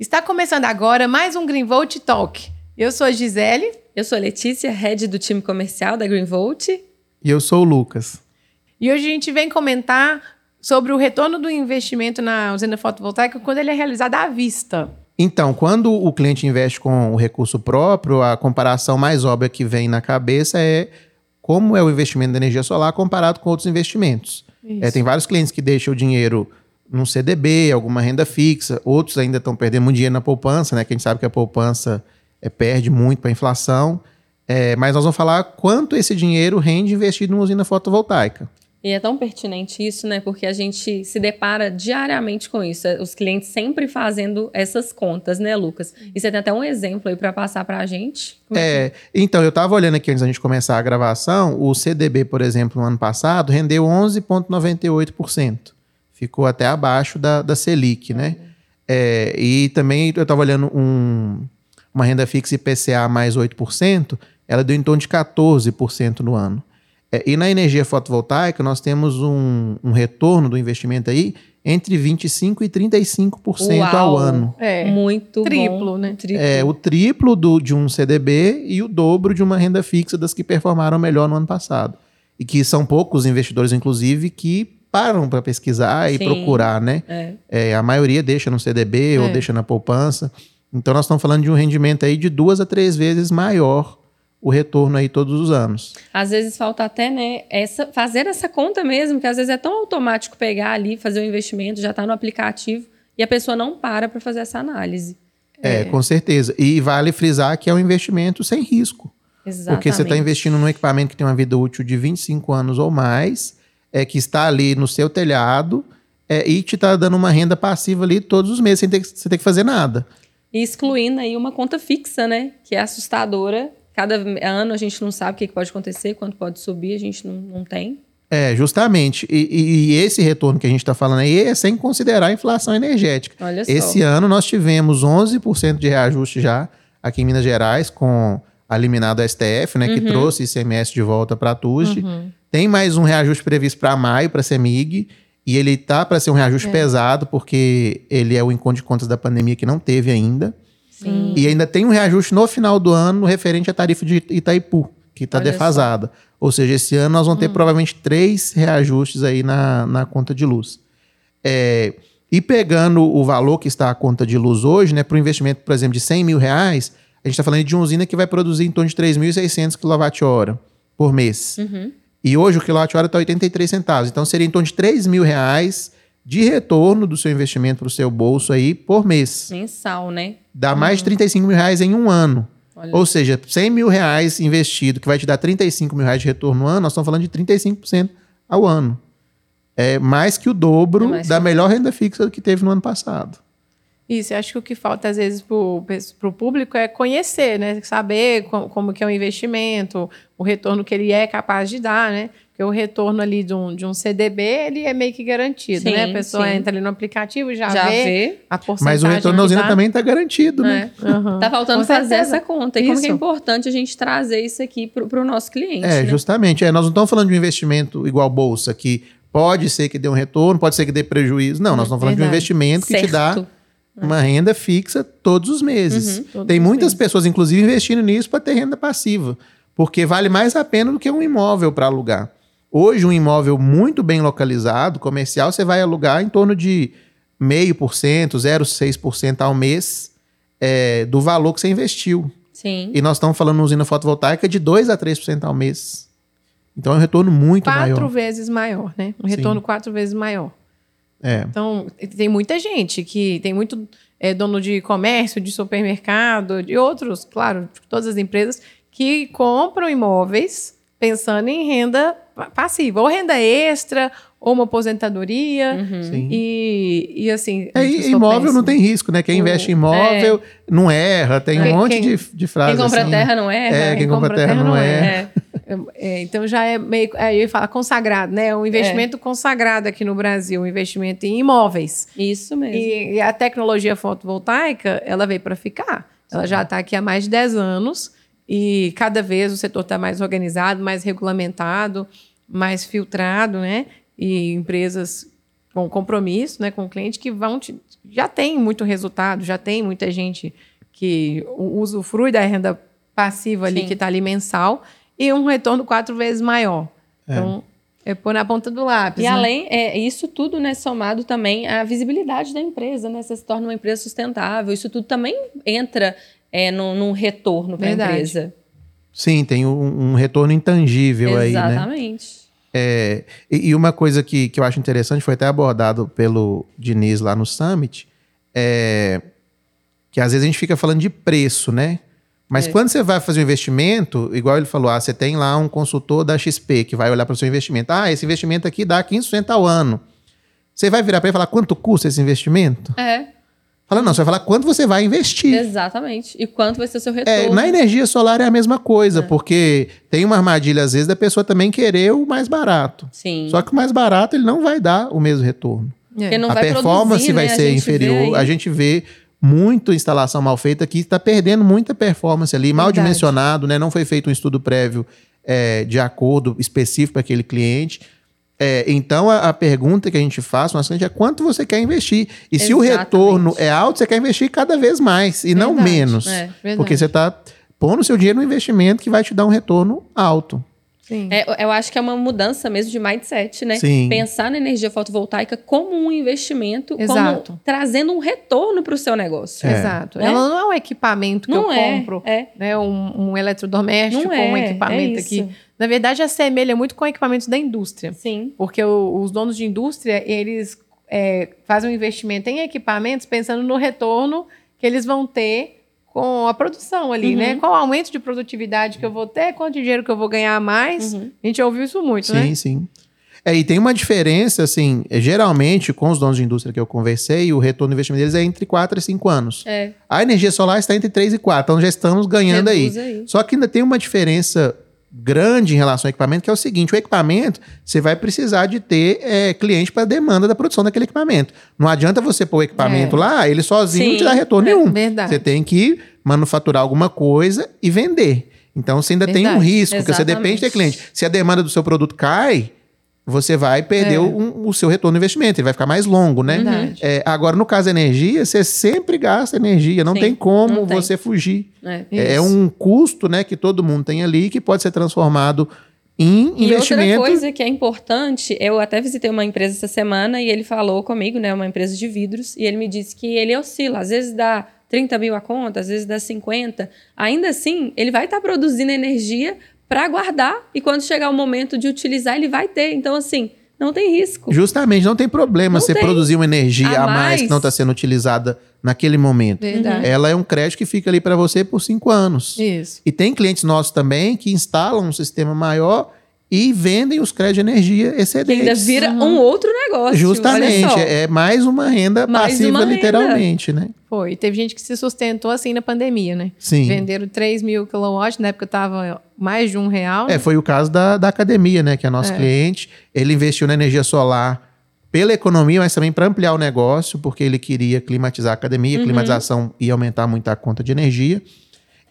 Está começando agora mais um Green Volt Talk. Eu sou a Gisele. Eu sou a Letícia, head do time comercial da Green Volt. E eu sou o Lucas. E hoje a gente vem comentar sobre o retorno do investimento na usina fotovoltaica quando ele é realizado à vista. Então, quando o cliente investe com o recurso próprio, a comparação mais óbvia que vem na cabeça é como é o investimento da energia solar comparado com outros investimentos. É, tem vários clientes que deixam o dinheiro num CDB, alguma renda fixa, outros ainda estão perdendo muito dinheiro na poupança, né? Que a gente sabe que a poupança é, perde muito para a inflação. É, mas nós vamos falar quanto esse dinheiro rende investido numa usina fotovoltaica. E é tão pertinente isso, né? Porque a gente se depara diariamente com isso. Os clientes sempre fazendo essas contas, né, Lucas? E você tem até um exemplo aí para passar para a gente? É, é, então, eu estava olhando aqui antes da gente começar a gravação, o CDB, por exemplo, no ano passado, rendeu 11,98% ficou até abaixo da, da Selic, né? É, e também eu estava olhando um, uma renda fixa IPCA mais 8%, ela deu em torno de 14% no ano. É, e na energia fotovoltaica, nós temos um, um, retorno do investimento aí entre 25% e 35% Uau, ao ano. É, muito triplo, bom. né? Triplo. É, o triplo do, de um CDB e o dobro de uma renda fixa das que performaram melhor no ano passado. E que são poucos investidores, inclusive, que param para pesquisar e Sim, procurar, né? É. É, a maioria deixa no CDB é. ou deixa na poupança. Então nós estamos falando de um rendimento aí de duas a três vezes maior o retorno aí todos os anos. Às vezes falta até, né, essa, fazer essa conta mesmo, que às vezes é tão automático pegar ali, fazer o um investimento, já está no aplicativo, e a pessoa não para para fazer essa análise. É, é, com certeza. E vale frisar que é um investimento sem risco. Exatamente. Porque você está investindo num equipamento que tem uma vida útil de 25 anos ou mais, é, que está ali no seu telhado é, e te está dando uma renda passiva ali todos os meses, sem ter, sem ter que fazer nada. E excluindo aí uma conta fixa, né? Que é assustadora. Cada ano a gente não sabe o que pode acontecer, quanto pode subir, a gente não, não tem. É, justamente. E, e, e, esse retorno que a gente está falando aí é sem considerar a inflação energética. Olha só. Esse ano nós tivemos 11% de reajuste já aqui em Minas Gerais, com a eliminada STF, né, uhum. que trouxe ICMS de volta para a TUSD. Uhum. Tem mais um reajuste previsto para maio, para a CEMIG, e ele tá para ser um reajuste é. pesado, porque ele é o encontro de contas da pandemia que não teve ainda. Sim. E ainda tem um reajuste no final do ano referente à tarifa de Itaipu, que está defasada. Só. Ou seja, esse ano nós vamos ter hum. provavelmente três reajustes aí na, na conta de luz. É, e pegando o valor que está a conta de luz hoje, né, para o investimento, por exemplo, de 100 mil reais, a gente está falando de uma usina que vai produzir em torno de 3.600 kWh por mês. Uhum. E hoje o quilowatt-hora está 83 centavos. Então seria em torno de 3 mil reais de retorno do seu investimento para o seu bolso aí por mês. Mensal, né? Dá mais de 35 mil reais em um ano. Olha. Ou seja, 100 mil reais investido, que vai te dar 35 mil reais de retorno no ano, nós estamos falando de 35% ao ano. É mais que o dobro é da melhor renda fixa que teve no ano passado. Isso, acho que o que falta às vezes para o público é conhecer, né? Saber como, como, que é o investimento, o retorno que ele é capaz de dar, né? Porque o retorno ali de um, de um CDB, ele é meio que garantido, sim, né? A pessoa sim. entra ali no aplicativo e já, já vê, vê, a porcentagem. Mas o retorno da usina também está garantido, né? É. Uhum. Tá faltando fazer essa conta. E isso. como é importante a gente trazer isso aqui para o nosso cliente. É, né? justamente. É, nós não estamos falando de um investimento igual bolsa, que pode ser que dê um retorno, pode ser que dê prejuízo. Não, nós estamos falando Verdade. de um investimento que certo. te dá uma renda fixa todos os meses. Uhum, todos Tem muitas meses. pessoas, inclusive, investindo nisso para ter renda passiva, porque vale mais a pena do que um imóvel para alugar. Hoje, um imóvel muito bem localizado, comercial, você vai alugar em torno de 0,5%, 0,6% ao mês é, do valor que você investiu. Sim. E nós estamos falando de usina fotovoltaica de 2 a 3% ao mês. Então é um retorno muito quatro maior. Quatro vezes maior, né? Um retorno Sim. quatro vezes maior. É. Então, tem muita gente que tem muito é, dono de comércio, de supermercado, de outros, claro, todas as empresas que compram imóveis pensando em renda passiva, ou renda extra, ou uma aposentadoria. Uhum. E, e assim. É, imóvel não tem risco, né? Quem investe em imóvel é. não erra, tem um monte quem, de, de frases. Quem compra assim. terra não erra. É, quem, quem compra, compra, terra, terra não, erra. erra. É, então já é meio. É, eu ia falar consagrado, né? Um investimento é. consagrado aqui no Brasil, um investimento em imóveis. Isso mesmo. E, e a tecnologia fotovoltaica, ela veio para ficar. Ela já está aqui há mais de 10 anos e cada vez o setor está mais organizado, mais regulamentado, mais filtrado, né? E empresas com compromisso né, com o cliente que vão te, já tem muito resultado, já tem muita gente que usufrui da renda passiva ali Sim. que está ali mensal e um retorno quatro vezes maior. É. Então, é pôr na ponta do lápis. E né? além, é, isso tudo, né, somado também à visibilidade da empresa, né? Você se torna uma empresa sustentável. Isso tudo também entra é, num, num retorno para a empresa. Sim, tem um, um retorno intangível Exatamente. aí, né? Exatamente. É, e, e, uma coisa que, que eu acho interessante, foi até abordado pelo Diniz lá no Summit, é que às vezes a gente fica falando de preço, né? Mas é. quando você vai fazer um investimento, igual ele falou, ah, você tem lá um consultor da XP que vai olhar para o seu investimento. Ah, esse investimento aqui dá 15% ao ano. Você vai virar para ele e falar quanto custa esse investimento? É. Fala, não, você vai falar quanto você vai investir. Exatamente. E quanto vai ser o seu é, retorno. É, na energia solar é a mesma coisa, é. porque tem uma armadilha, às vezes, da pessoa também querer o mais barato. Sim. Só que o mais barato ele não vai dar o mesmo retorno. É. a vai performance produzir, vai né? ser inferior. A gente vê muito instalação mal feita que está perdendo muita performance ali, mal Verdade. dimensionado, né? Não foi feito um estudo prévio é, de acordo específico para aquele cliente. É, então, a, a, pergunta que a gente faz no cliente é quanto você quer investir. E Exatamente. se o retorno é alto, você quer investir cada vez mais e Verdade. não menos. É, porque você está pondo o seu dinheiro no investimento que vai te dar um retorno alto. É, eu acho que é uma mudança mesmo de mindset, né? Sim. Pensar na energia fotovoltaica como um investimento, Exato. como trazendo um retorno para o seu negócio. É. Exato. Né? Ela não é um equipamento que não eu é, compro, é. né? Um, um eletrodoméstico, um é, equipamento é aqui. Na verdade, assemelha muito com equipamentos da indústria. Sim. Porque o, os donos de indústria, eles é, fazem um investimento em equipamentos pensando no retorno que eles vão ter com a produção ali, né? uhum. né? Qual o aumento de produtividade que eu vou ter, quanto dinheiro que eu vou ganhar a mais. Uhum. A gente ouviu isso muito, sim, né? Sim, sim. É, e tem uma diferença, assim, geralmente, com os donos de indústria que eu conversei, o retorno do investimento deles é entre 4 e 5 anos. É. A energia solar está entre 3 e 4, então já estamos ganhando aí. aí. Só que ainda tem uma diferença grande em relação ao equipamento, que é o seguinte: o equipamento, você vai precisar de ter é, cliente para demanda da produção daquele equipamento. Não adianta você pôr o equipamento é. lá, ele sozinho Sim, não te dá retorno é, nenhum. Verdade. Você tem que manufaturar alguma coisa e vender. Então você ainda verdade. tem um risco, Exatamente. porque você depende do cliente. Se a demanda do seu produto cai, você vai perder é. o, o, seu retorno do investimento, ele vai ficar mais longo, né? É, agora, no caso da energia, você sempre gasta energia, não Sim, tem como não tem. você fugir. É, é, um custo né, que todo mundo tem ali que pode ser transformado em e investimento. E outra coisa que é importante, eu até visitei uma empresa essa semana e ele falou comigo, né, uma empresa de vidros, e ele me disse que ele oscila, às vezes dá 30 mil a conta, às vezes dá 50. Ainda assim, ele vai estar tá produzindo energia para guardar e quando chegar o momento de utilizar, ele vai ter. Então, assim, não tem risco. Justamente, não tem problema não você tem. produzir uma energia a, a mais, mais, que não está sendo utilizada naquele momento. Verdade. Ela é um crédito que fica ali para você por cinco anos. Isso. E tem clientes nossos também que instalam um sistema maior e vendem os créditos de energia excedentes. ainda vira uhum. um outro negócio. Justamente, é mais uma renda mais passiva, uma literalmente, renda. né? Foi. Teve gente que se sustentou assim na pandemia, né? Sim. Venderam 3 mil quilowatts, na época estava mais de um real. É, né? foi o caso da, da academia, né? Que é nosso é. cliente. Ele investiu na energia solar pela economia, mas também para ampliar o negócio, porque ele queria climatizar a academia. Uhum. Climatização ia aumentar muito a conta de energia.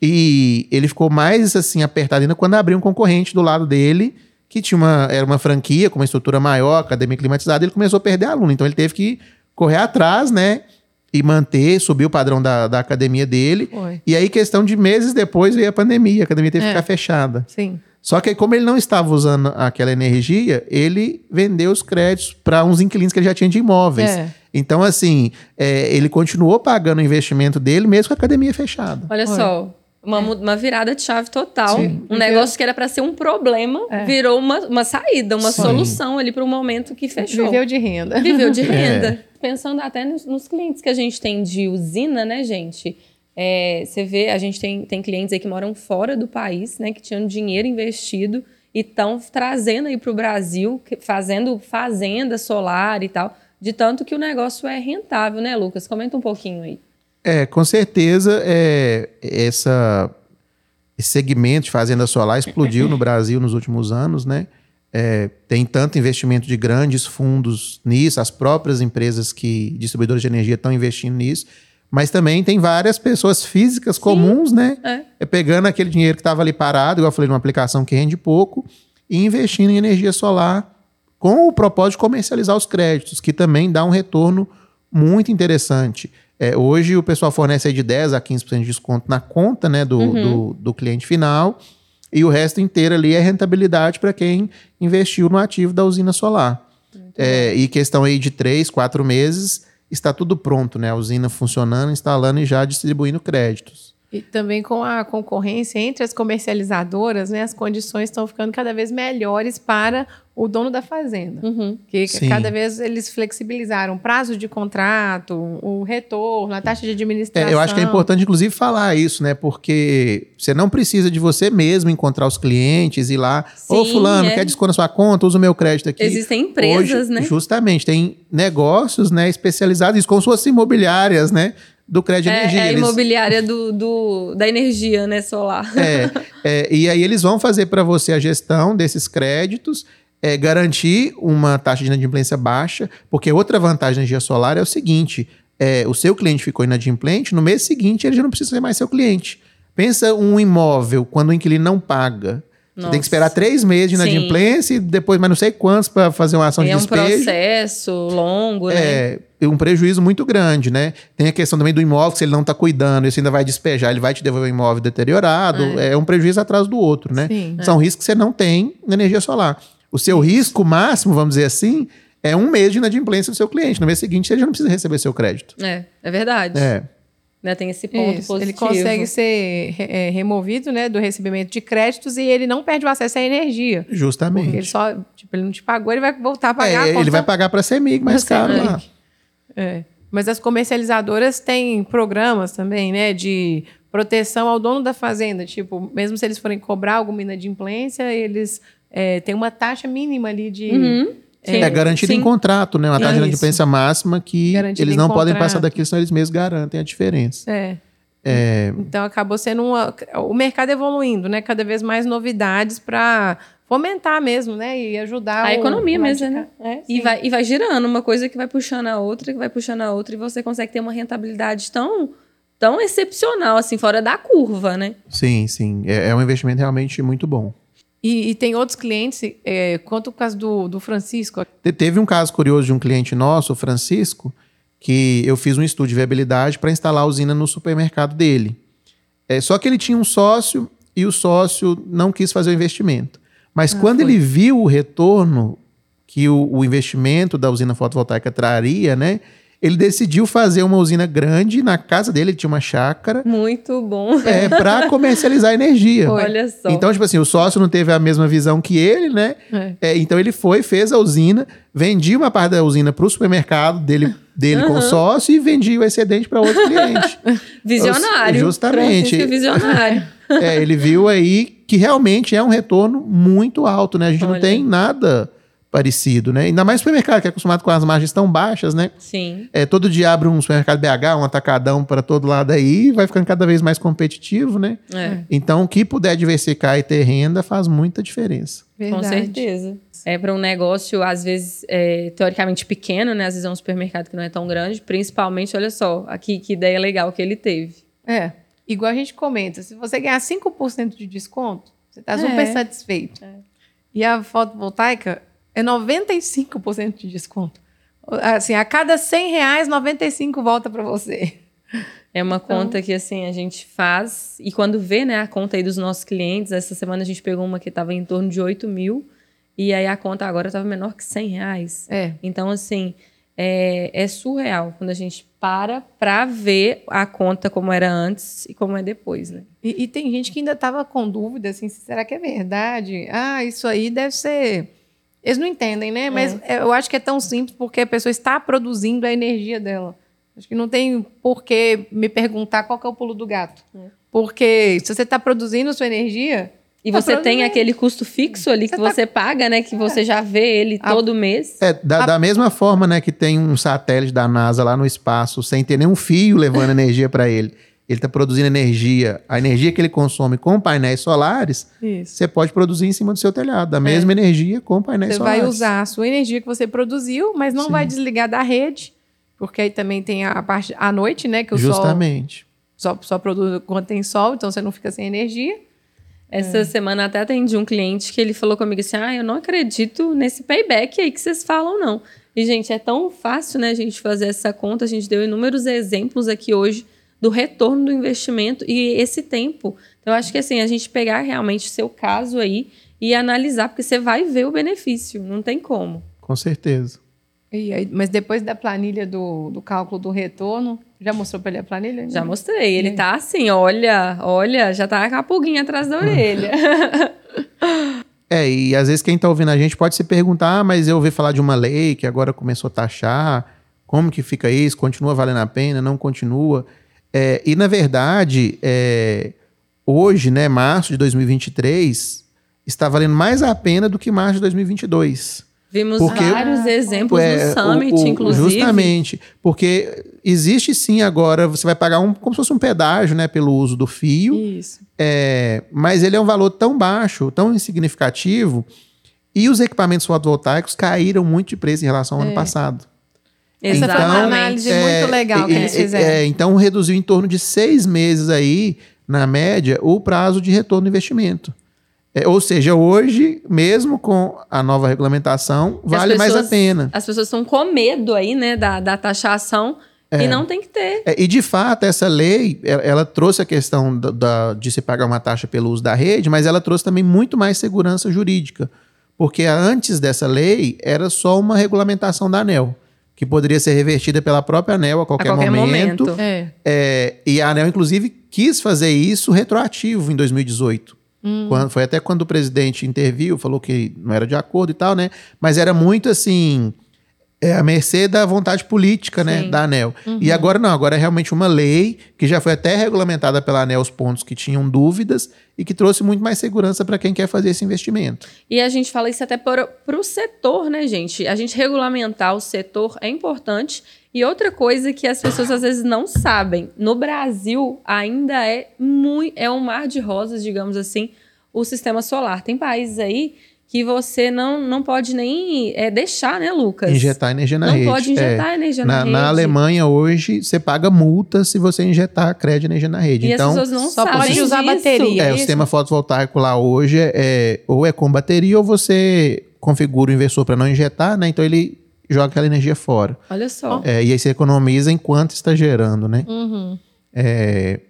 E ele ficou mais assim apertado ainda quando abriu um concorrente do lado dele que tinha uma, era uma franquia com uma estrutura maior, academia climatizada, ele começou a perder aluno. Então ele teve que correr atrás, né? E manter, subir o padrão da, da academia dele. Foi. E aí, questão de meses depois, veio a pandemia, a academia teve é. que ficar fechada. Sim. Só que aí, como ele não estava usando aquela energia, ele vendeu os créditos para uns inquilinos que ele já tinha de imóveis. É. Então, assim, é, ele continuou pagando o investimento dele, mesmo com a academia fechada. Olha Foi. só, uma, é. uma virada de chave total. Sim. Um negócio que era para ser um problema é. virou uma, uma saída, uma Sim. solução ali para o momento que fechou. Viveu de renda. Viveu de renda. É. Pensando até nos, nos, clientes que a gente tem de usina, né, gente? É, você vê, a gente tem, tem clientes aí que moram fora do país, né, que tinham dinheiro investido e estão trazendo aí para o Brasil, fazendo fazenda solar e tal, de tanto que o negócio é rentável, né, Lucas? Comenta um pouquinho aí. É, com certeza, é, essa, esse segmento de fazenda solar explodiu no Brasil nos últimos anos, né? É, tem tanto investimento de grandes fundos nisso, as próprias empresas que distribuidoras de energia estão investindo nisso, mas também tem várias pessoas físicas Sim, comuns, né? É. é pegando aquele dinheiro que estava ali parado, igual eu falei, numa aplicação que rende pouco, e investindo em energia solar com o propósito de comercializar os créditos, que também dá um retorno muito interessante. É, hoje o pessoal fornece de 10% a 15% de desconto na conta né, do, uhum. do, do, cliente final e o resto inteiro ali é rentabilidade para quem investiu no ativo da usina solar. É, e questão aí de 3, 4 meses, está tudo pronto, né? A usina funcionando, instalando e já distribuindo créditos. E também com a concorrência entre as comercializadoras, né, as condições estão ficando cada vez melhores para o dono da fazenda. Uhum. Que Sim. cada vez eles flexibilizaram o prazo de contrato, o retorno, a taxa de administração. É, eu acho que é importante, inclusive, falar isso, né? Porque você não precisa de você mesmo encontrar os clientes e ir lá, ô fulano, é. quer desconto na sua conta, usa o meu crédito aqui. Existem empresas, Hoje, né? Justamente, tem negócios né, especializados, como se fossem imobiliárias, né? Do crédito é, energia. É a imobiliária do, do, da energia né, solar. É, é, e aí eles vão fazer para você a gestão desses créditos, é, garantir uma taxa de inadimplência baixa, porque outra vantagem da energia solar é o seguinte: é, o seu cliente ficou inadimplente, no mês seguinte ele já não precisa ser mais seu cliente. Pensa um imóvel quando o inquilino não paga. Nossa. Você tem que esperar três meses de inadimplência Sim. e depois mais não sei quantos para fazer uma ação é de despejo. É um processo longo, é, né? um prejuízo muito grande, né? Tem a questão também do imóvel, se ele não está cuidando, e você ainda vai despejar, ele vai te devolver o imóvel deteriorado. É, é um prejuízo atrás do outro, né? Sim, São é. riscos que você não tem na energia solar. O seu risco máximo, vamos dizer assim, é um mês de inadimplência do seu cliente. No mês seguinte, ele já não precisa receber seu crédito. É, é verdade. É. Né, tem esse ponto Isso, positivo. Ele consegue ser é, removido né, do recebimento de créditos e ele não perde o acesso à energia. Justamente. Porque ele só, tipo, ele não te pagou, ele vai voltar a pagar. É, a ele vai pagar para a CEMIG mais caro lá. É. Mas as comercializadoras têm programas também, né, de proteção ao dono da fazenda. Tipo, mesmo se eles forem cobrar alguma inadimplência, eles é, têm uma taxa mínima ali de. Uhum é, é garantido sim. em contrato, né? Uma taxa de inadimplência máxima que garantido eles não podem passar daquilo, senão eles mesmos garantem a diferença. É. É... Então acabou sendo uma, o mercado evoluindo, né? Cada vez mais novidades para fomentar mesmo, né? E ajudar a o, economia o mesmo, né? É, e, vai, e vai girando uma coisa que vai puxando a outra, que vai puxando a outra, e você consegue ter uma rentabilidade tão, tão excepcional, assim, fora da curva, né? Sim, sim. É, é um investimento realmente muito bom. E, e, tem outros clientes, é, quanto o caso do, do Francisco. Teve um caso curioso de um cliente nosso, o Francisco, que eu fiz um estudo de viabilidade para instalar a usina no supermercado dele. É, só que ele tinha um sócio e o sócio não quis fazer o investimento. Mas ah, quando foi. ele viu o retorno que o, o investimento da usina fotovoltaica traria, né? Ele decidiu fazer uma usina grande na casa dele, ele tinha uma chácara. Muito bom. É, para comercializar energia. Olha só. Então, tipo assim, o sócio não teve a mesma visão que ele, né? É. É, então ele foi, fez a usina, vendia uma parte da usina para o supermercado dele, dele uhum. com o sócio e vendia o excedente para outro cliente. visionário. Justamente. visionário. É, ele viu aí que realmente é um retorno muito alto, né? A gente Olha. não tem nada parecido, né? Ainda mais supermercado, que é acostumado com as margens tão baixas, né? Sim. É, todo dia abre um supermercado BH, um atacadão para todo lado aí, vai ficando cada vez mais competitivo, né? É. Então, o que puder diversificar e ter renda faz muita diferença. Verdade. Com certeza. É para um negócio, às vezes, é, teoricamente pequeno, né? Às vezes é um supermercado que não é tão grande, principalmente, olha só, aqui que ideia legal que ele teve. É. Igual a gente comenta, se você ganhar 5% de desconto, você está super é. satisfeito. É. E a fotovoltaica, é 95% de desconto. Assim, a cada 100 reais, 95 volta para você. É uma então... conta que assim a gente faz e quando vê né, a conta aí dos nossos clientes, essa semana a gente pegou uma que estava em torno de 8 mil e aí a conta agora estava menor que 100 reais. É. Então assim é, é surreal quando a gente para para ver a conta como era antes e como é depois, né? E, e tem gente que ainda estava com dúvida assim, será que é verdade? Ah, isso aí deve ser eles não entendem, né? Mas é. eu acho que é tão simples porque a pessoa está produzindo a energia dela. Acho que não tem por que me perguntar qual é o pulo do gato. É. Porque se você está produzindo sua energia. E tá você tem aquele custo fixo ali você que tá... você paga, né? Que é. você já vê ele a... todo mês. É, da, a... da, mesma forma, né, que tem um satélite da NASA lá no espaço, sem ter nenhum fio levando energia para ele ele está produzindo energia, a energia que ele consome com painéis solares, Isso. você pode produzir em cima do seu telhado, da mesma é. energia com painéis você solares. Você vai usar a sua energia que você produziu, mas não Sim. vai desligar da rede, porque aí também tem a parte à noite, né, que o Justamente. sol só, só produz quando tem sol, então você não fica sem energia. Essa é. semana até atendi um cliente que ele falou comigo assim: ah, eu não acredito nesse payback aí que vocês falam, não. E, gente, é tão fácil, né, a gente fazer essa conta. A gente deu inúmeros exemplos aqui hoje do retorno do investimento e esse tempo. Então, eu acho que assim, a gente pegar realmente o seu caso aí e analisar, porque você vai ver o benefício, não tem como. Com certeza. Aí, mas depois da planilha do, do cálculo do retorno, já mostrou para ele a planilha? Já mostrei. Ele tá assim, olha, olha, já tá com a pulguinha atrás da orelha. É, e às vezes quem está ouvindo a gente pode se perguntar, ah, mas eu ouvi falar de uma lei que agora começou a taxar, como que fica isso? Continua valendo a pena? Não continua? É, e na verdade, é, hoje, né, março de 2023, está valendo mais a pena do que março de 2022. Vimos porque, vários exemplos é, no Summit, o, o, inclusive. Justamente, porque existe sim agora, você vai pagar um, como se fosse um pedágio, né, pelo uso do fio. Isso. É, mas ele é um valor tão baixo, tão insignificativo, e os equipamentos fotovoltaicos caíram muito de preço em relação ao é. ano passado. Essa então, foi uma análise é, muito legal que eles fizeram. É, então reduziu em torno de seis meses aí, na média, o prazo de retorno do investimento. É, ou seja, hoje, mesmo com a nova regulamentação, vale pessoas, mais a pena. As pessoas estão com medo aí, né, da, da taxação. É. E não tem que ter. É, e de fato, essa lei, ela, ela trouxe a questão da, da, de se pagar uma taxa pelo uso da rede, mas ela trouxe também muito mais segurança jurídica. Porque antes dessa lei, era só uma regulamentação da ANEL, que poderia ser revertida pela própria ANEL a qualquer, a qualquer momento. momento. É. É, e a ANEL, inclusive, quis fazer isso retroativo em 2018. Hum. Quando, foi até quando o presidente interviu, falou que não era de acordo e tal, né? Mas era muito assim. É a mercê da vontade política, né, da ANEL. Uhum. E agora não, agora é realmente uma lei que já foi até regulamentada pela ANEL os pontos que tinham dúvidas e que trouxe muito mais segurança para quem quer fazer esse investimento. E a gente fala isso até para o setor, né, gente? A gente regulamentar o setor é importante. E outra coisa que as pessoas às vezes não sabem, no Brasil ainda é muito, é um mar de rosas, digamos assim, o sistema solar. Tem países aí que você não, não pode nem é, deixar, né, Lucas? Injetar energia na não rede. Não pode injetar é, energia na, na, rede. Na Alemanha, hoje, você paga multa se você injetar crédito de energia na rede. E então, as pessoas não só sabem pode usar bateria. É, o sistema fotovoltaico lá hoje é, é, ou é com bateria ou você configura o inversor para não injetar, né? Então ele joga aquela energia fora. Olha só. É, e aí você economiza enquanto está gerando, né? Uhum. É,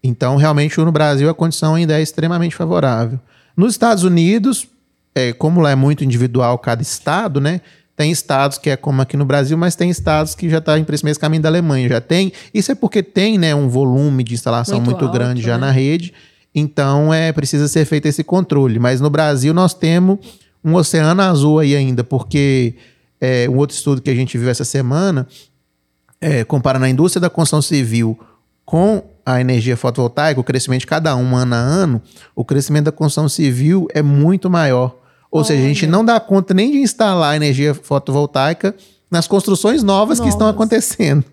então, realmente, no Brasil, a condição ainda é extremamente favorável. Nos Estados Unidos, é, como lá é muito individual cada estado, né? Tem estados que é como aqui no Brasil, mas tem estados que já está em esse mesmo caminho da Alemanha. Já tem. Isso é porque tem né, um volume de instalação muito, muito alto, grande já né? na rede. Então é precisa ser feito esse controle. Mas no Brasil nós temos um oceano azul aí ainda, porque é, um outro estudo que a gente viu essa semana, é, comparando a indústria da construção civil com a energia fotovoltaica, o crescimento de cada um ano a ano, o crescimento da construção civil é muito maior. Ou Olha. seja, a gente não dá conta nem de instalar energia fotovoltaica nas construções novas, novas. que estão acontecendo.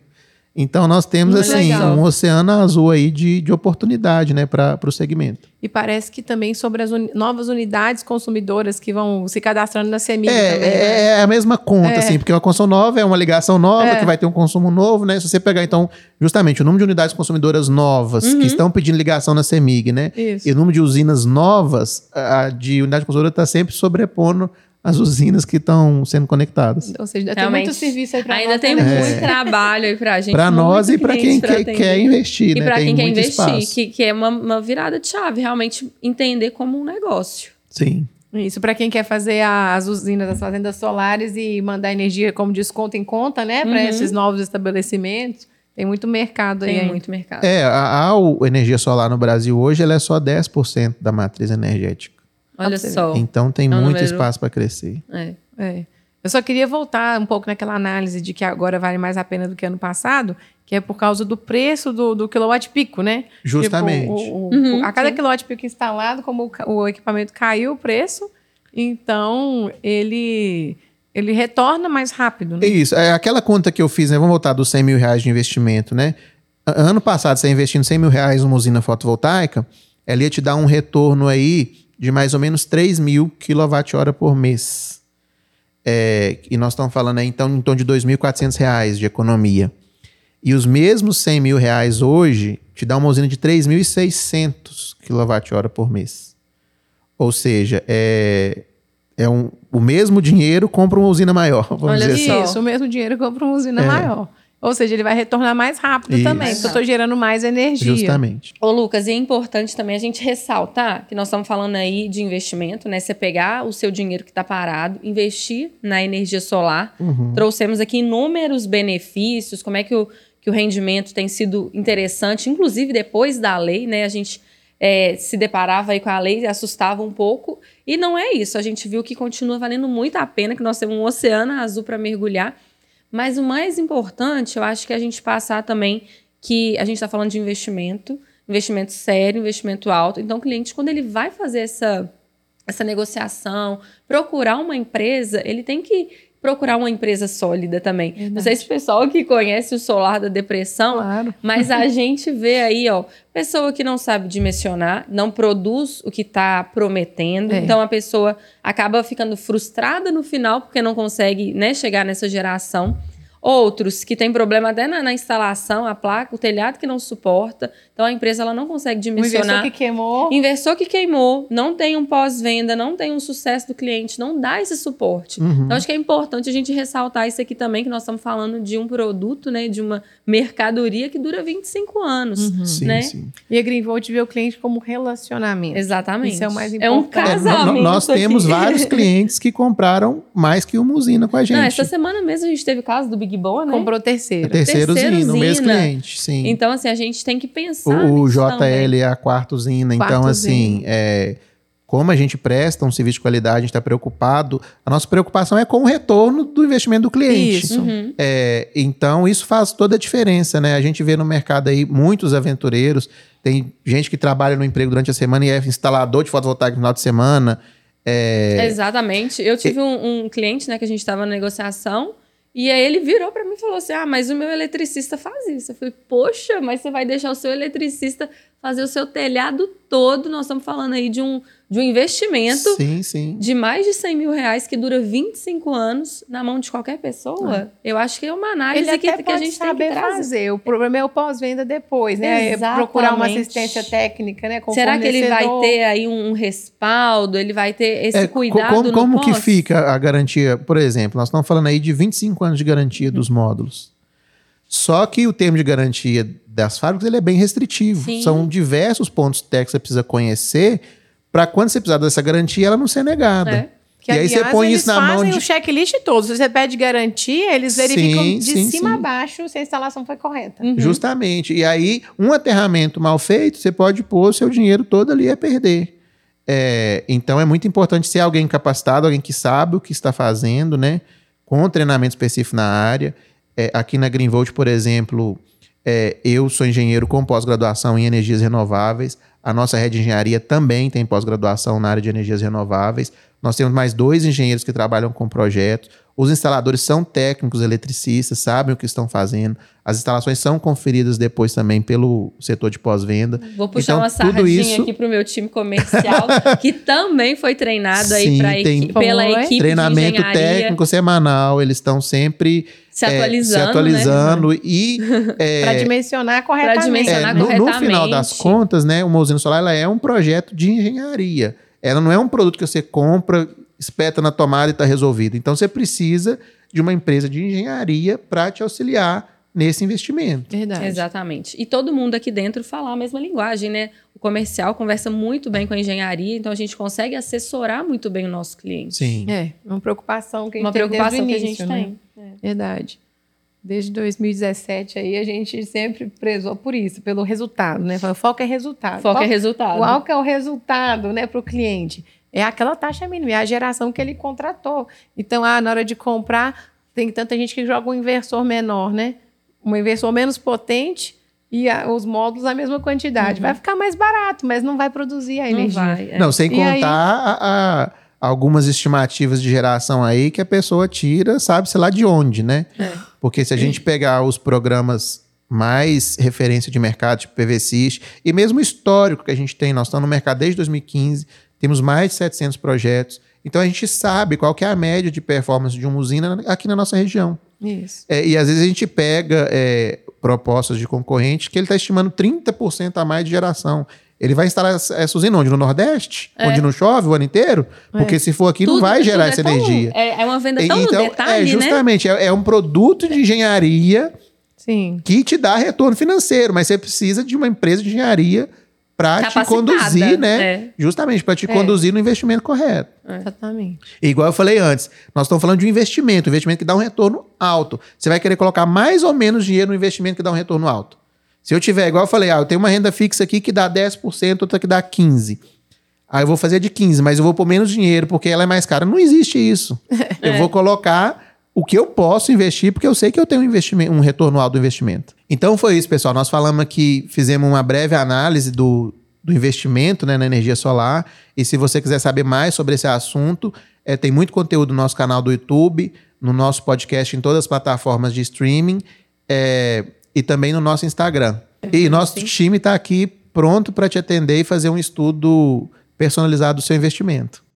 Então nós temos Muito assim legal. um oceano azul aí de, de oportunidade, né, para o segmento. E parece que também sobre as uni novas unidades consumidoras que vão se cadastrando na CEMIG é, também, é, né? é a mesma conta, é. assim, porque uma construção nova é uma ligação nova é. que vai ter um consumo novo, né? Se você pegar, então, justamente o número de unidades consumidoras novas uhum. que estão pedindo ligação na CEMIG, né? Isso. E o número de usinas novas, a de unidade consumidora está sempre sobrepondo as usinas que estão sendo conectadas. Ou seja, ainda tem muito serviço aí para Ainda tem né? muito é. trabalho aí para a gente. Para nós e para quem quer, quer, investir. E né? para quem quer investir, que, que, é uma, uma, virada de chave, realmente entender como um negócio. Sim. Isso, para quem quer fazer as usinas, as fazendas solares e mandar energia como desconto em conta, né? Para uhum. esses novos estabelecimentos. Tem muito mercado aí. Tem muito mercado. É, a, a energia solar no Brasil hoje ela é só 10% da matriz energética. Olha só. Então tem é muito número... espaço para crescer. É, é. Eu só queria voltar um pouco naquela análise de que agora vale mais a pena do que ano passado, que é por causa do preço do, do quilowatt pico, né? Justamente. Tipo, o, o, uhum, a cada sim. quilowatt pico instalado, como o, o equipamento caiu o preço, então ele ele retorna mais rápido. Né? Isso. É aquela conta que eu fiz, né? Vamos voltar dos 100 mil reais de investimento, né? Ano passado, você investindo 100 mil reais numa usina fotovoltaica, ela ia te dar um retorno aí de mais ou menos 3 mil kWh por mês. É, e nós estamos falando aí, então, em torno de 2.400 reais de economia. E os mesmos 100 mil reais hoje te dá uma usina de 3.600 kWh por mês. Ou seja, é, é um, o mesmo dinheiro compra uma usina maior. Vamos Olha dizer assim. isso, o mesmo dinheiro compra uma usina é. maior. Ou seja, ele vai retornar mais rápido Isso. também, porque eu estou gerando mais energia. Justamente. Ô, Lucas, e é importante também a gente ressaltar que nós estamos falando aí de investimento, né? Você pegar o seu dinheiro que está parado, investir na energia solar. Uhum. Trouxemos aqui inúmeros benefícios, como é que o, que o rendimento tem sido interessante, inclusive depois da lei, né? A gente é, se deparava aí com a lei e assustava um pouco. E não é isso. A gente viu que continua valendo muito a pena, que nós temos um oceano azul para mergulhar mas o mais importante, eu acho que é a gente passar também que a gente está falando de investimento, investimento sério, investimento alto. Então, o cliente, quando ele vai fazer essa, essa negociação, procurar uma empresa, ele tem que procurar uma empresa sólida também. Verdade. Não sei se o pessoal que conhece o solar da depressão, claro. mas a gente vê aí, ó, pessoa que não sabe dimensionar, não produz o que está prometendo, é. então a pessoa acaba ficando frustrada no final porque não consegue né, chegar nessa geração. Outros que têm problema até na, na, instalação, a placa, o telhado que não suporta. Então a empresa ela não consegue dimensionar. O inversor que queimou. Inversor que queimou, não tem um pós-venda, não tem um sucesso do cliente, não dá esse suporte. Uhum. Então acho que é importante a gente ressaltar isso aqui também, que nós estamos falando de um produto, né, de uma mercadoria que dura 25 anos. Uhum. Sim, né? sim. E a Greenvolt vê o cliente como relacionamento. Exatamente. Isso é o mais importante. É um casamento. É, nós temos vários clientes que compraram mais que uma usina com a gente. Não, essa semana mesmo a gente teve o caso do Big Big Boa, né? Comprou terceiro. É terceiro, terceiro usina, o mesmo cliente, sim. Então, assim, a gente tem que pensar O, o JL também. é a quarta usina. Quarto então, assim, é, como a gente presta um serviço de qualidade, a gente está preocupado, a nossa preocupação é com o retorno do investimento do cliente. Isso. Uhum. É, então, isso faz toda a diferença, né? A gente vê no mercado aí muitos aventureiros, tem gente que trabalha no emprego durante a semana e é instalador de fotovoltaico no final de semana. É... Exatamente. Eu tive um, um cliente, né, que a gente estava na negociação, e aí ele virou para mim e falou assim: Ah, mas o meu eletricista faz isso. Eu falei, poxa, mas você vai deixar o seu eletricista fazer o seu telhado todo. Nós estamos falando aí de um, de um investimento sim, sim. de mais de 100 mil reais que dura 25 anos na mão de qualquer pessoa. É. Eu acho que é uma análise Ele que, que a gente saber tem que trazer. fazer. O problema é o pós-venda depois, né? É procurar uma assistência técnica, né? Será que ele vai ter aí um respaldo? Ele vai ter esse é, cuidado como, Como pós? que fica a garantia? Por exemplo, nós estamos falando aí de 25 anos de garantia dos módulos. Só que o termo de garantia das fábricas ele é bem restritivo. Sim. São diversos pontos técnicos que você precisa conhecer para quando você precisar dessa garantia, ela não ser negada. É. Que, e aliás, aí você põe isso na mão de... o checklist todo. Se você pede garantia, eles verificam sim, de sim, cima sim. a baixo se a instalação foi correta. Uhum. Justamente. E aí, um aterramento mal feito, você pode pôr o seu dinheiro todo ali a perder. É, então, é muito importante ser alguém capacitado, alguém que sabe o que está fazendo, né? Com treinamento específico na área. É, aqui na Greenvolt, por exemplo, é, eu sou engenheiro com pós-graduação em energias renováveis. A nossa rede de engenharia também tem pós-graduação na área de energias renováveis. Nós temos mais dois engenheiros que trabalham com projetos. Os instaladores são técnicos eletricistas, sabem o que estão fazendo. As instalações são conferidas depois também pelo setor de pós-venda. Vou puxar então, uma sardinha isso... aqui para o meu time comercial, que também foi treinado aí pra equi pela equipe Treinamento técnico semanal, eles estão sempre se atualizando, é, se atualizando né? e é, para dimensionar corretamente. Pra dimensionar é, no, corretamente. no, final das contas, né, uma usina solar ela é um projeto de engenharia. Ela não é um produto que você compra, espeta na tomada e está resolvido. Então você precisa de uma empresa de engenharia para te auxiliar nesse investimento. Verdade. Exatamente. E todo mundo aqui dentro fala a mesma linguagem, né? O comercial conversa muito bem com a engenharia, então a gente consegue assessorar muito bem o nosso cliente. Sim. É, uma preocupação que a gente uma preocupação início, que a gente né? tem. É. Verdade. Desde 2017 aí a gente sempre prezou por isso, pelo resultado, né? O foco é resultado. Foco é resultado. Qual que é o resultado, né, para o cliente? É aquela taxa mínima, é a geração que ele contratou. Então, ah, na hora de comprar, tem tanta gente que joga um inversor menor, né? Um inversor menos potente e a, os módulos a mesma quantidade. Uhum. Vai ficar mais barato, mas não vai produzir a energia. Não, vai, é. não sem e contar aí... a, a algumas estimativas de geração aí que a pessoa tira, sabe-se lá de onde, né? É. Porque se a gente pegar os programas mais referência de mercado, tipo PVCIS, e mesmo histórico que a gente tem, nós estamos no mercado desde 2015, temos mais de 700 projetos, então a gente sabe qual que é a média de performance de uma usina aqui na nossa região. Isso. É, e às vezes a gente pega é, propostas de concorrente que ele está estimando 30% a mais de geração. Ele vai instalar essa usina onde? No Nordeste? É. Onde não chove o ano inteiro? É. Porque se for aqui, tudo, não vai gerar essa é energia. É, é, uma venda tão então, detalhe, É, né? justamente. Né? É, um produto de engenharia Sim. que te dá retorno financeiro, mas você precisa de uma empresa de engenharia para te conduzir, né? É. Justamente para te é. conduzir no investimento correto. É. Exatamente. igual eu falei antes, nós estamos falando de um investimento, um investimento que dá um retorno alto. Você vai querer colocar mais ou menos dinheiro no investimento que dá um retorno alto. Se eu tiver, igual eu falei, ah, eu tenho uma renda fixa aqui que dá 10%, outra que dá 15%. Aí eu vou fazer de 15, mas eu vou pôr menos dinheiro porque ela é mais cara. Não existe isso. Eu vou colocar o que eu posso investir, porque eu sei que eu tenho um, investimento, um retorno alto do investimento. Então foi isso, pessoal. Nós falamos aqui, fizemos uma breve análise do, do investimento né, na energia solar. E se você quiser saber mais sobre esse assunto, é, tem muito conteúdo no nosso canal do YouTube, no nosso podcast, em todas as plataformas de streaming é, e também no nosso Instagram. E nosso time está aqui pronto para te atender e fazer um estudo personalizado do seu investimento.